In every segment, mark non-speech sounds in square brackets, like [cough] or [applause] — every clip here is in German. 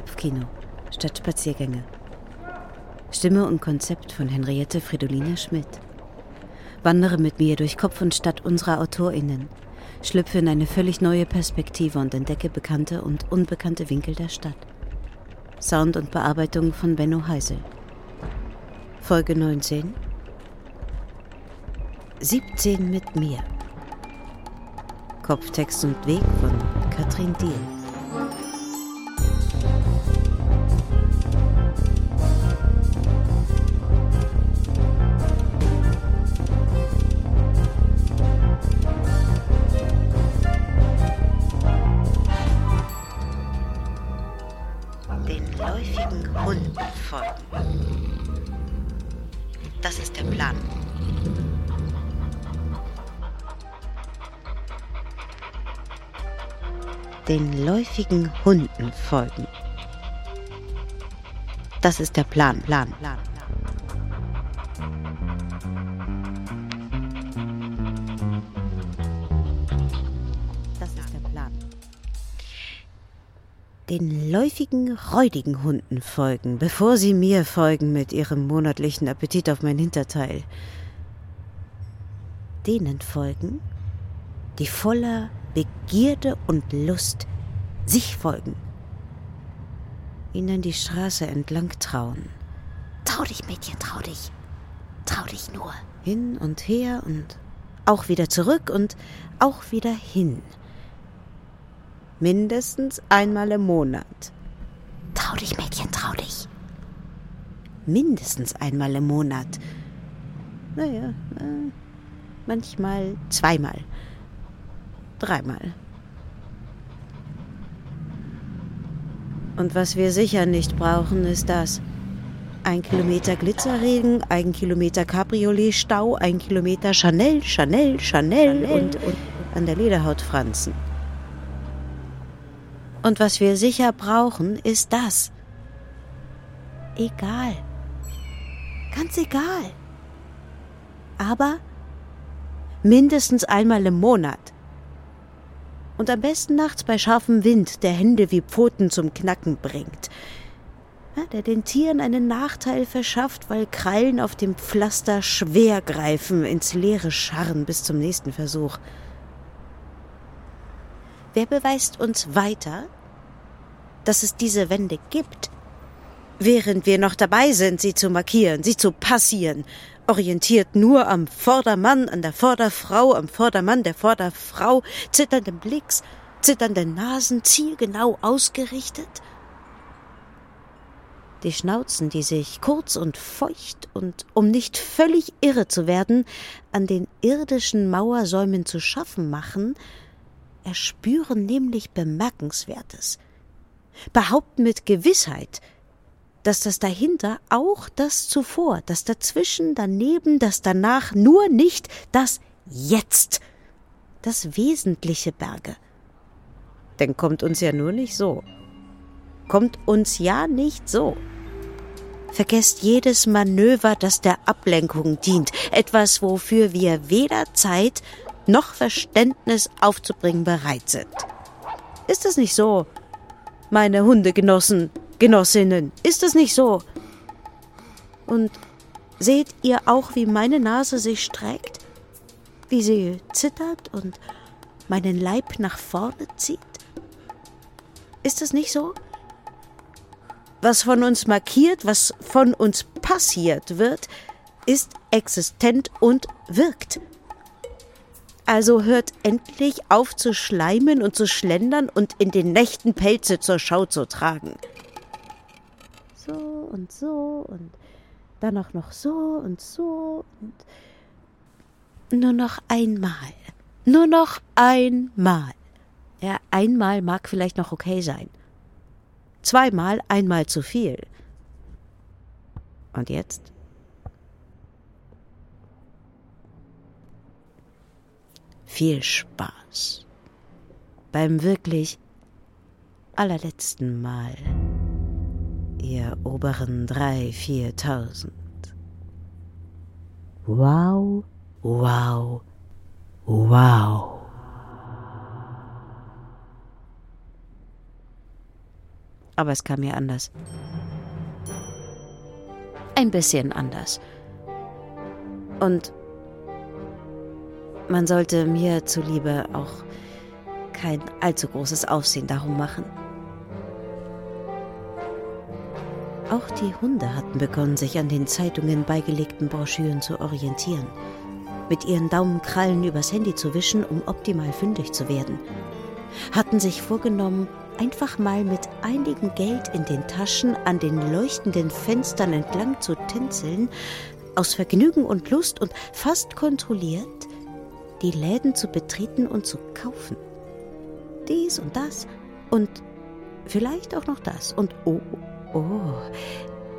Kopfkino statt Spaziergänge. Stimme und Konzept von Henriette Fridolina Schmidt. Wandere mit mir durch Kopf und Stadt unserer AutorInnen. Schlüpfe in eine völlig neue Perspektive und entdecke bekannte und unbekannte Winkel der Stadt. Sound und Bearbeitung von Benno Heisel. Folge 19 17 mit mir. Kopftext und Weg von Katrin Diehl. Den läufigen Hunden folgen. Das ist der Plan, Plan, Plan. Das ist der Plan. Den läufigen, räudigen Hunden folgen, bevor sie mir folgen mit ihrem monatlichen Appetit auf mein Hinterteil. Denen folgen, die voller Begierde und Lust sich folgen. Ihnen die Straße entlang trauen. Trau dich, Mädchen, trau dich. Trau dich nur. Hin und her und auch wieder zurück und auch wieder hin. Mindestens einmal im Monat. Trau dich, Mädchen, trau dich. Mindestens einmal im Monat. Naja, äh, manchmal zweimal. Dreimal. Und was wir sicher nicht brauchen, ist das. Ein Kilometer Glitzerregen, ein Kilometer Cabriolet-Stau, ein Kilometer Chanel, Chanel, Chanel, und, und an der Lederhaut franzen. Und was wir sicher brauchen, ist das. Egal. Ganz egal. Aber mindestens einmal im Monat. Und am besten nachts bei scharfem Wind, der Hände wie Pfoten zum Knacken bringt. Ja, der den Tieren einen Nachteil verschafft, weil Krallen auf dem Pflaster schwer greifen, ins Leere scharren bis zum nächsten Versuch. Wer beweist uns weiter, dass es diese Wände gibt? Während wir noch dabei sind, sie zu markieren, sie zu passieren, orientiert nur am Vordermann, an der Vorderfrau, am Vordermann, der Vorderfrau, zitternden Blicks, zitternden Nasen, zielgenau ausgerichtet? Die Schnauzen, die sich kurz und feucht und, um nicht völlig irre zu werden, an den irdischen Mauersäumen zu schaffen machen, erspüren nämlich Bemerkenswertes, behaupten mit Gewissheit, dass das dahinter auch das zuvor, das dazwischen, daneben, das danach nur nicht das Jetzt, das Wesentliche berge. Denn kommt uns ja nur nicht so. Kommt uns ja nicht so. Vergesst jedes Manöver, das der Ablenkung dient, etwas, wofür wir weder Zeit noch Verständnis aufzubringen bereit sind. Ist es nicht so, meine Hundegenossen, Genossinnen, ist es nicht so? Und seht ihr auch, wie meine Nase sich streckt? Wie sie zittert und meinen Leib nach vorne zieht? Ist es nicht so? Was von uns markiert, was von uns passiert wird, ist existent und wirkt. Also hört endlich auf zu schleimen und zu schlendern und in den Nächten Pelze zur Schau zu tragen. Und so und dann auch noch so und so und nur noch einmal. Nur noch einmal. Ja, einmal mag vielleicht noch okay sein. Zweimal einmal zu viel. Und jetzt? Viel Spaß. Beim wirklich allerletzten Mal. Ihr oberen drei, viertausend. Wow, wow, wow. Aber es kam mir anders. Ein bisschen anders. Und man sollte mir zuliebe auch kein allzu großes Aufsehen darum machen. Auch die Hunde hatten begonnen, sich an den Zeitungen beigelegten Broschüren zu orientieren, mit ihren Daumenkrallen übers Handy zu wischen, um optimal fündig zu werden, hatten sich vorgenommen, einfach mal mit einigem Geld in den Taschen an den leuchtenden Fenstern entlang zu tänzeln, aus Vergnügen und Lust und fast kontrolliert, die Läden zu betreten und zu kaufen. Dies und das und vielleicht auch noch das und oh, Oh,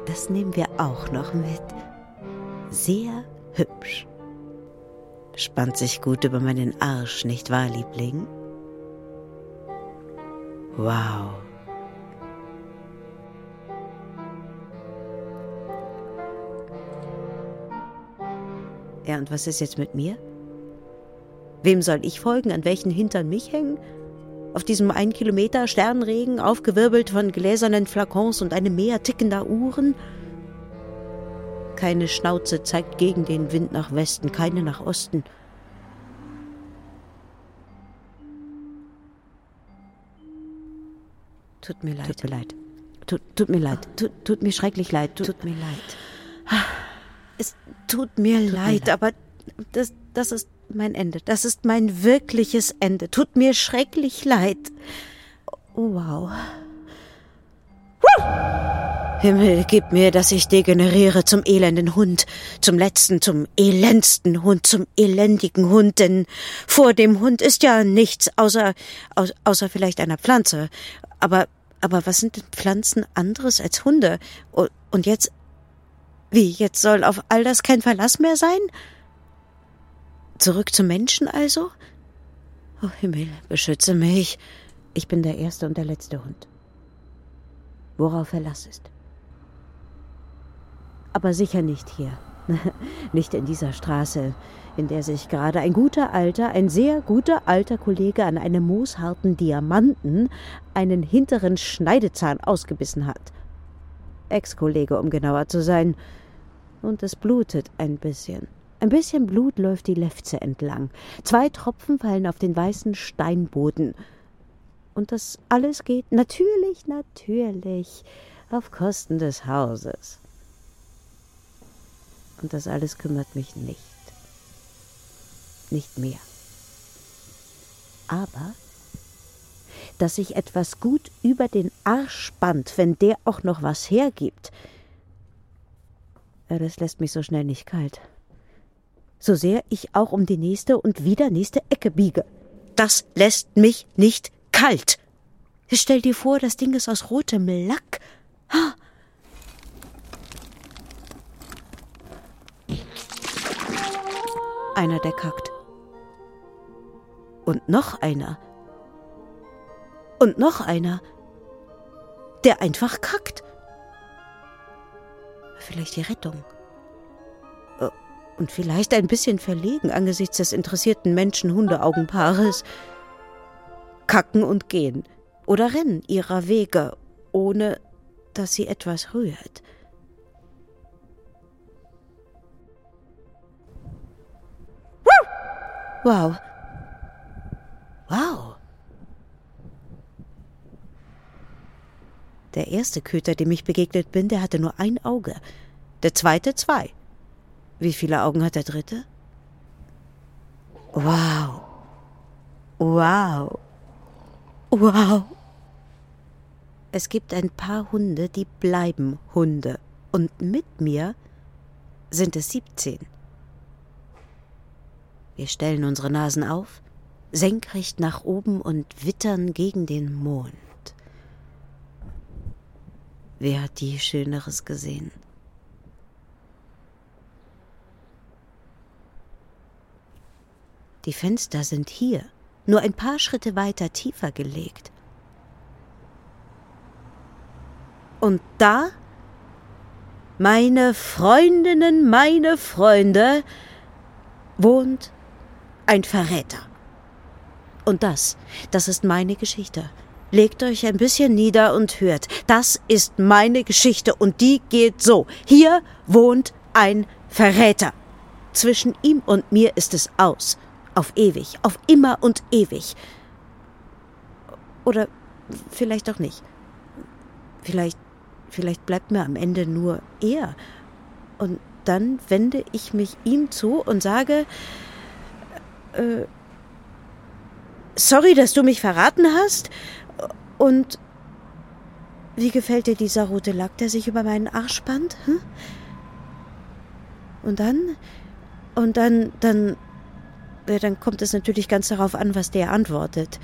das nehmen wir auch noch mit. Sehr hübsch. Spannt sich gut über meinen Arsch, nicht wahr, Liebling? Wow. Ja, und was ist jetzt mit mir? Wem soll ich folgen? An welchen Hintern mich hängen? Auf diesem ein Kilometer Sternregen, aufgewirbelt von gläsernen Flakons und einem Meer tickender Uhren. Keine Schnauze zeigt gegen den Wind nach Westen, keine nach Osten. Tut mir leid. Tut mir leid. Tut, tut mir leid. Tut, tut, mir schrecklich leid. Tut, tut mir leid. Es tut mir, tut leid, mir leid, aber das, das ist mein Ende. Das ist mein wirkliches Ende. Tut mir schrecklich leid. Oh, wow. Himmel, gib mir, dass ich degeneriere zum elenden Hund, zum letzten, zum elendsten Hund, zum elendigen Hund, denn vor dem Hund ist ja nichts außer, außer vielleicht einer Pflanze. Aber, aber was sind denn Pflanzen anderes als Hunde? Und jetzt, wie, jetzt soll auf all das kein Verlass mehr sein? Zurück zum Menschen also? Oh Himmel, beschütze mich. Ich bin der erste und der letzte Hund. Worauf Verlass ist. Aber sicher nicht hier. [laughs] nicht in dieser Straße, in der sich gerade ein guter alter, ein sehr guter alter Kollege an einem moosharten Diamanten einen hinteren Schneidezahn ausgebissen hat. Ex-Kollege, um genauer zu sein. Und es blutet ein bisschen. Ein bisschen Blut läuft die Lefze entlang. Zwei Tropfen fallen auf den weißen Steinboden. Und das alles geht natürlich, natürlich auf Kosten des Hauses. Und das alles kümmert mich nicht. Nicht mehr. Aber, dass sich etwas gut über den Arsch spannt, wenn der auch noch was hergibt, das lässt mich so schnell nicht kalt so sehr ich auch um die nächste und wieder nächste Ecke biege. Das lässt mich nicht kalt. Stell dir vor, das Ding ist aus rotem Lack. Einer, der kackt. Und noch einer. Und noch einer, der einfach kackt. Vielleicht die Rettung und vielleicht ein bisschen verlegen angesichts des interessierten Menschen-Hunde-Augenpaares, kacken und gehen oder rennen ihrer Wege, ohne dass sie etwas rührt. Wow. Wow. Der erste Köter, dem ich begegnet bin, der hatte nur ein Auge, der zweite zwei. Wie viele Augen hat der dritte? Wow. Wow. Wow. Es gibt ein paar Hunde, die bleiben Hunde. Und mit mir sind es 17. Wir stellen unsere Nasen auf, senkrecht nach oben und wittern gegen den Mond. Wer hat die Schöneres gesehen? Die Fenster sind hier, nur ein paar Schritte weiter tiefer gelegt. Und da, meine Freundinnen, meine Freunde, wohnt ein Verräter. Und das, das ist meine Geschichte. Legt euch ein bisschen nieder und hört. Das ist meine Geschichte und die geht so. Hier wohnt ein Verräter. Zwischen ihm und mir ist es aus. Auf ewig, auf immer und ewig. Oder vielleicht auch nicht. Vielleicht, vielleicht bleibt mir am Ende nur er. Und dann wende ich mich ihm zu und sage, äh, sorry, dass du mich verraten hast. Und wie gefällt dir dieser rote Lack, der sich über meinen Arsch spannt? Hm? Und dann, und dann, dann, dann kommt es natürlich ganz darauf an, was der antwortet.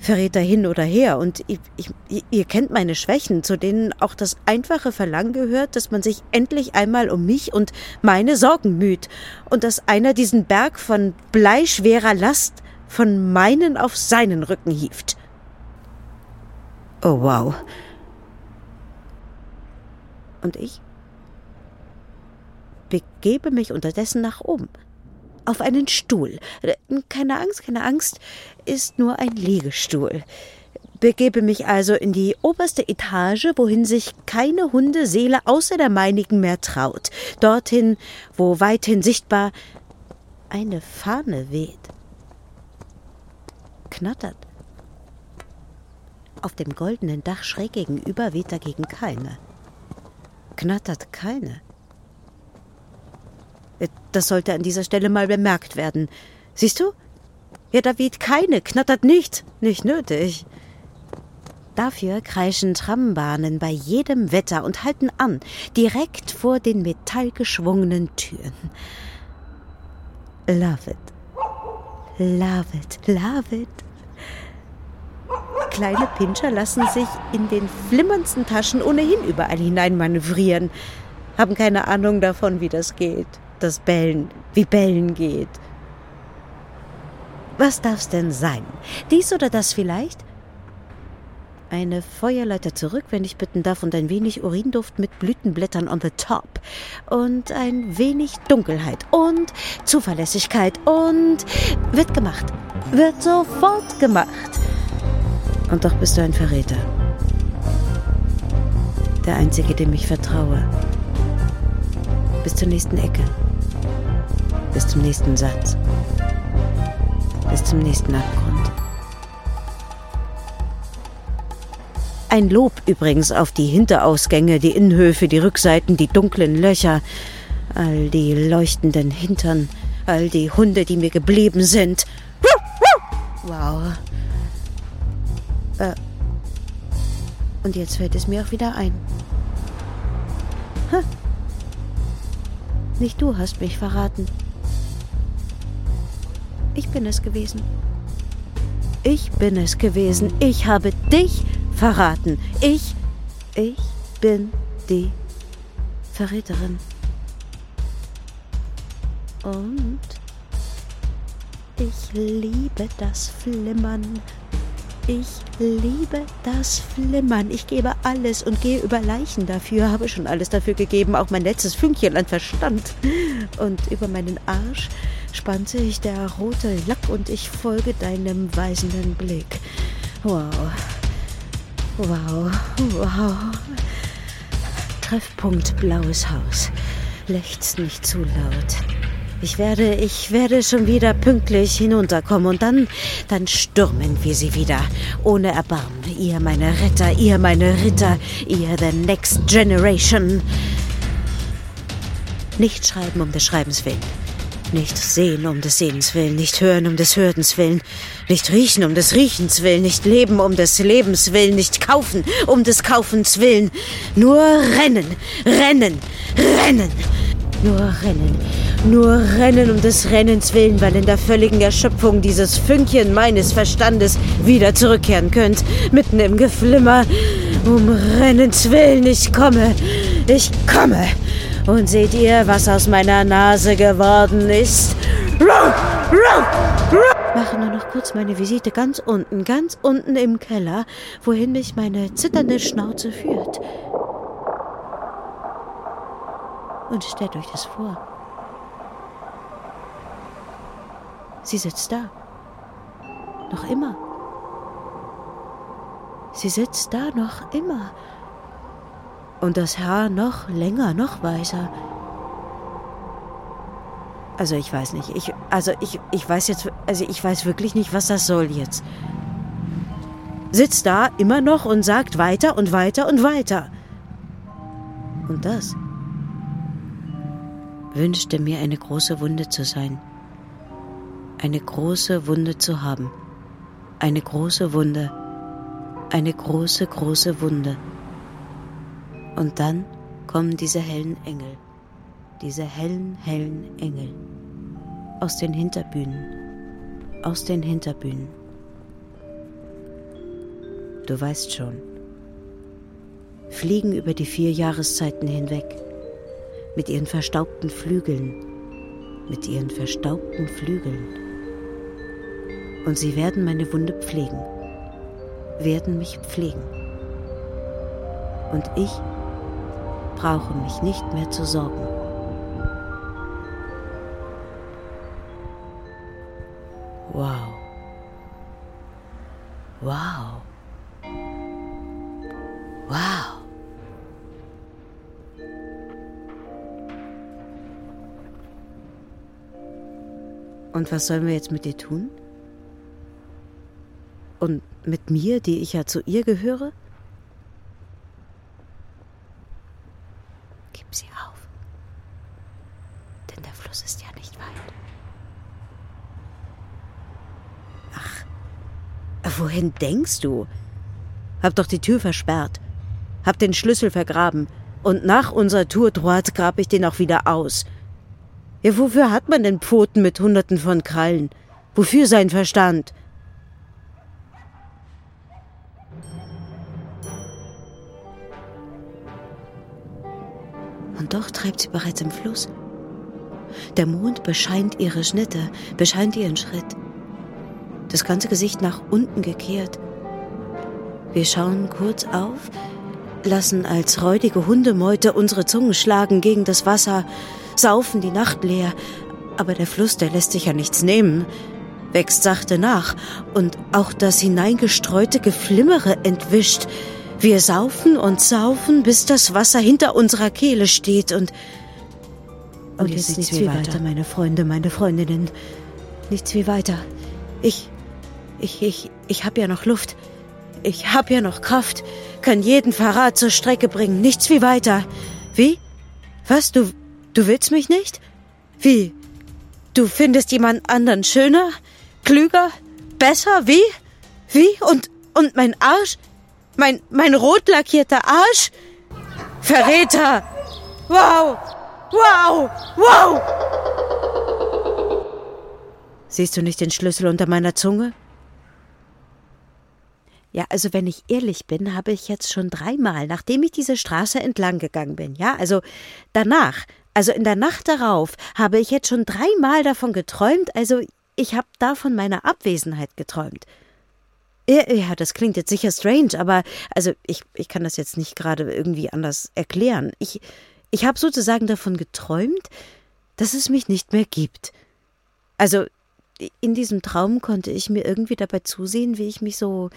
Verräter hin oder her. Und ich, ich, ihr kennt meine Schwächen, zu denen auch das einfache Verlangen gehört, dass man sich endlich einmal um mich und meine Sorgen müht. Und dass einer diesen Berg von bleischwerer Last von meinen auf seinen Rücken hieft. Oh wow. Und ich begebe mich unterdessen nach oben. Auf einen Stuhl. Keine Angst, keine Angst, ist nur ein Liegestuhl. Begebe mich also in die oberste Etage, wohin sich keine Hundeseele außer der meinigen mehr traut. Dorthin, wo weithin sichtbar eine Fahne weht. Knattert. Auf dem goldenen Dach schräg gegenüber weht dagegen keine. Knattert keine. Das sollte an dieser Stelle mal bemerkt werden. Siehst du? Ja, da weht keine, knattert nicht. Nicht nötig. Dafür kreischen Trambahnen bei jedem Wetter und halten an, direkt vor den metallgeschwungenen Türen. Love it. Love it, love it. Kleine Pinscher lassen sich in den flimmerndsten Taschen ohnehin überall hineinmanövrieren, haben keine Ahnung davon, wie das geht das Bellen wie Bellen geht. Was darf's denn sein? Dies oder das vielleicht? Eine Feuerleiter zurück, wenn ich bitten darf, und ein wenig Urinduft mit Blütenblättern on the top. Und ein wenig Dunkelheit und Zuverlässigkeit und wird gemacht. Wird sofort gemacht. Und doch bist du ein Verräter. Der einzige, dem ich vertraue. Bis zur nächsten Ecke. Bis zum nächsten Satz. Bis zum nächsten Abgrund. Ein Lob übrigens auf die Hinterausgänge, die Innenhöfe, die Rückseiten, die dunklen Löcher, all die leuchtenden Hintern, all die Hunde, die mir geblieben sind. Wow. Äh. Und jetzt fällt es mir auch wieder ein. Ha. Nicht du hast mich verraten. Ich bin es gewesen. Ich bin es gewesen. Ich habe dich verraten. Ich, ich bin die Verräterin. Und ich liebe das Flimmern. Ich liebe das Flimmern. Ich gebe alles und gehe über Leichen dafür. Habe schon alles dafür gegeben, auch mein letztes Fünkchen an Verstand. Und über meinen Arsch spannt sich der rote Lack und ich folge deinem weisenden Blick. Wow. Wow. Wow. Treffpunkt Blaues Haus. Lechzt nicht zu laut. Ich werde, ich werde schon wieder pünktlich hinunterkommen und dann, dann stürmen wir sie wieder. Ohne Erbarmen. Ihr meine Retter, ihr meine Ritter, ihr the next generation. Nicht schreiben um des Schreibens willen. Nicht sehen um des Sehens willen, nicht hören um des Hörens willen, nicht riechen um des Riechens willen, nicht leben um des Lebens willen, nicht kaufen um des Kaufens willen. Nur rennen, rennen, rennen. Nur rennen, nur rennen um des Rennens willen, weil in der völligen Erschöpfung dieses Fünkchen meines Verstandes wieder zurückkehren könnt, mitten im Geflimmer. Um Rennens willen, ich komme, ich komme. Und seht ihr, was aus meiner Nase geworden ist? Mache nur noch kurz meine Visite ganz unten, ganz unten im Keller, wohin mich meine zitternde Schnauze führt. Und stellt euch das vor. Sie sitzt da. Noch immer. Sie sitzt da noch immer. Und das Haar noch länger, noch weißer. Also ich weiß nicht. Ich, also ich, ich weiß jetzt, also ich weiß wirklich nicht, was das soll jetzt. Sitzt da immer noch und sagt weiter und weiter und weiter. Und das wünschte mir eine große Wunde zu sein. Eine große Wunde zu haben. Eine große Wunde. Eine große, große Wunde. Und dann kommen diese hellen Engel. Diese hellen, hellen Engel. Aus den Hinterbühnen. Aus den Hinterbühnen. Du weißt schon. Fliegen über die vier Jahreszeiten hinweg. Mit ihren verstaubten Flügeln. Mit ihren verstaubten Flügeln. Und sie werden meine Wunde pflegen. Werden mich pflegen. Und ich brauche mich nicht mehr zu sorgen. Wow. Wow. Wow. Und was sollen wir jetzt mit dir tun? Und mit mir, die ich ja zu ihr gehöre? Gib sie auf. Denn der Fluss ist ja nicht weit. Ach, wohin denkst du? Hab doch die Tür versperrt. Hab den Schlüssel vergraben. Und nach unserer Tour droite grab ich den auch wieder aus. Ja, wofür hat man denn Pfoten mit Hunderten von Krallen? Wofür sein Verstand? Doch treibt sie bereits im Fluss. Der Mond bescheint ihre Schnitte, bescheint ihren Schritt. Das ganze Gesicht nach unten gekehrt. Wir schauen kurz auf, lassen als räudige Hundemeute unsere Zungen schlagen gegen das Wasser, saufen die Nacht leer. Aber der Fluss, der lässt sich ja nichts nehmen, wächst sachte nach und auch das hineingestreute Geflimmere entwischt. Wir saufen und saufen, bis das Wasser hinter unserer Kehle steht und. Und, und jetzt nichts wie weiter. weiter, meine Freunde, meine Freundinnen. Nichts wie weiter. Ich. Ich, ich, ich hab ja noch Luft. Ich hab ja noch Kraft. Kann jeden Verrat zur Strecke bringen. Nichts wie weiter. Wie? Was? Du. Du willst mich nicht? Wie? Du findest jemand anderen schöner? Klüger? Besser? Wie? Wie? Und. Und mein Arsch? Mein, mein rot lackierter Arsch? Verräter! Wow! Wow! Wow! Siehst du nicht den Schlüssel unter meiner Zunge? Ja, also wenn ich ehrlich bin, habe ich jetzt schon dreimal, nachdem ich diese Straße entlang gegangen bin, ja, also danach, also in der Nacht darauf, habe ich jetzt schon dreimal davon geträumt, also ich habe da von meiner Abwesenheit geträumt. Ja, das klingt jetzt sicher strange, aber also ich, ich kann das jetzt nicht gerade irgendwie anders erklären. Ich, ich habe sozusagen davon geträumt, dass es mich nicht mehr gibt. Also in diesem Traum konnte ich mir irgendwie dabei zusehen, wie ich mich so,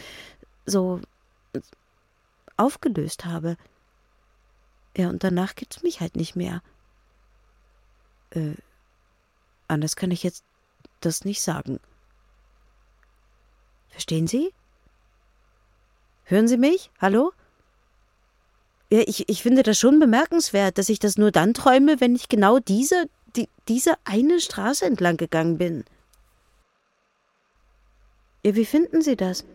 so aufgelöst habe. Ja, und danach gibt's mich halt nicht mehr. Äh, anders kann ich jetzt das nicht sagen. Verstehen Sie? Hören Sie mich? Hallo? Ja, ich, ich finde das schon bemerkenswert, dass ich das nur dann träume, wenn ich genau diese, die, diese eine Straße entlang gegangen bin. Ja, wie finden Sie das?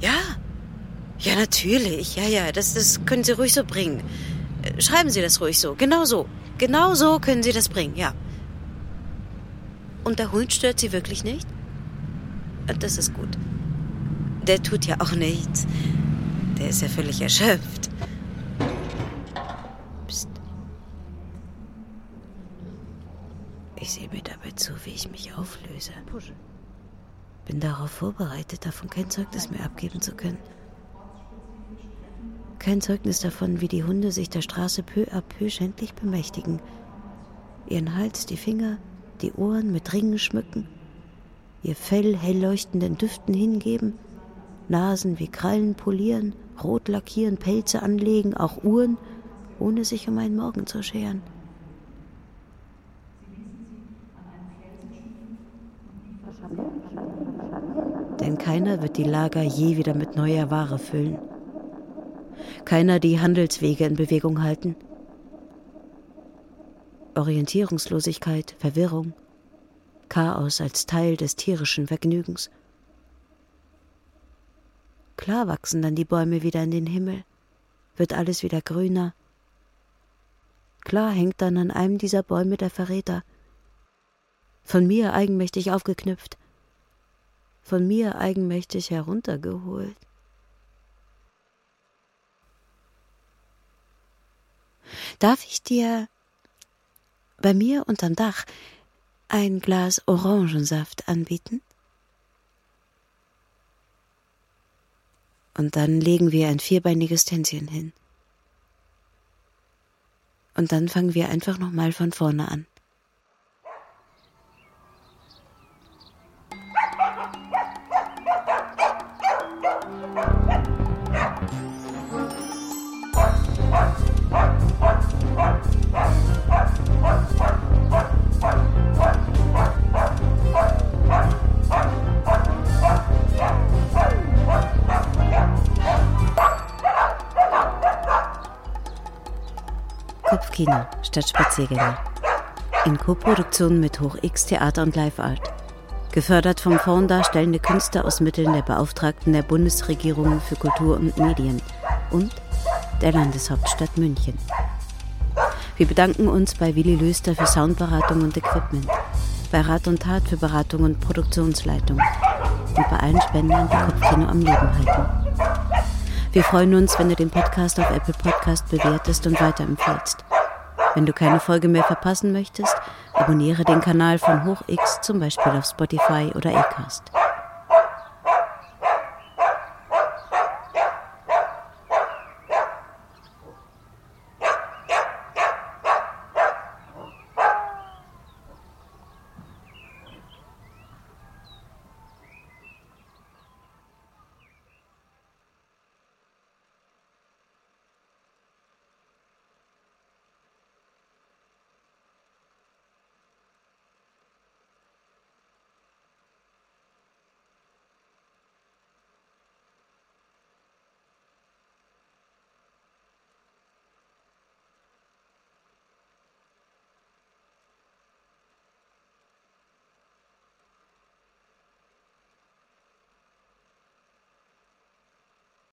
Ja, ja, natürlich. Ja, ja, das, das können Sie ruhig so bringen. Äh, schreiben Sie das ruhig so. Genau so. Genau so können Sie das bringen, ja. Und der Hund stört Sie wirklich nicht? Äh, das ist gut. Der tut ja auch nichts. Der ist ja völlig erschöpft. Psst. Ich sehe mir dabei zu, wie ich mich auflöse. Bin darauf vorbereitet, davon kein Zeugnis mehr abgeben zu können. Kein Zeugnis davon, wie die Hunde sich der Straße peu à peu schändlich bemächtigen. Ihren Hals, die Finger, die Ohren mit Ringen schmücken, ihr Fell hell leuchtenden Düften hingeben Nasen wie Krallen polieren, rot lackieren, Pelze anlegen, auch Uhren, ohne sich um einen Morgen zu scheren. Denn keiner wird die Lager je wieder mit neuer Ware füllen. Keiner die Handelswege in Bewegung halten. Orientierungslosigkeit, Verwirrung, Chaos als Teil des tierischen Vergnügens. Klar wachsen dann die Bäume wieder in den Himmel, wird alles wieder grüner. Klar hängt dann an einem dieser Bäume der Verräter, von mir eigenmächtig aufgeknüpft, von mir eigenmächtig heruntergeholt. Darf ich dir bei mir unterm Dach ein Glas Orangensaft anbieten? Und dann legen wir ein vierbeiniges Tänzchen hin. Und dann fangen wir einfach nochmal von vorne an. Kopfkino statt Spaziergänger. In Koproduktion mit Hoch X Theater und Live Art. Gefördert vom Fonds Darstellende Künste aus Mitteln der Beauftragten der Bundesregierung für Kultur und Medien und der Landeshauptstadt München. Wir bedanken uns bei Willi Löster für Soundberatung und Equipment, bei Rat und Tat für Beratung und Produktionsleitung und bei allen Spendern, die Kopfkino am Leben halten. Wir freuen uns, wenn du den Podcast auf Apple Podcast bewertest und weiterempfehlst. Wenn du keine Folge mehr verpassen möchtest, abonniere den Kanal von HochX zum Beispiel auf Spotify oder Acast.